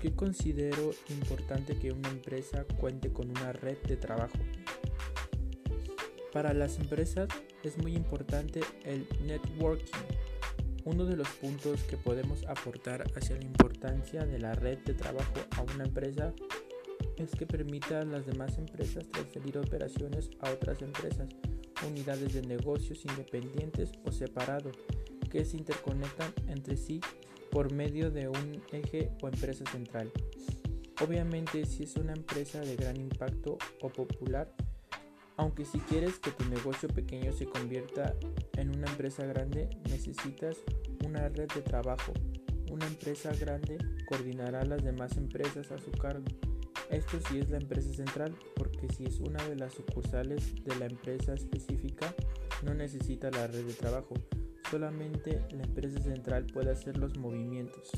qué considero importante que una empresa cuente con una red de trabajo? Para las empresas es muy importante el networking. Uno de los puntos que podemos aportar hacia la importancia de la red de trabajo a una empresa es que permita a las demás empresas transferir operaciones a otras empresas, unidades de negocios independientes o separados que se interconectan entre sí por medio de un eje o empresa central. Obviamente si es una empresa de gran impacto o popular, aunque si quieres que tu negocio pequeño se convierta en una empresa grande, necesitas una red de trabajo. Una empresa grande coordinará a las demás empresas a su cargo. Esto sí es la empresa central, porque si es una de las sucursales de la empresa específica, no necesita la red de trabajo. Solamente la empresa central puede hacer los movimientos.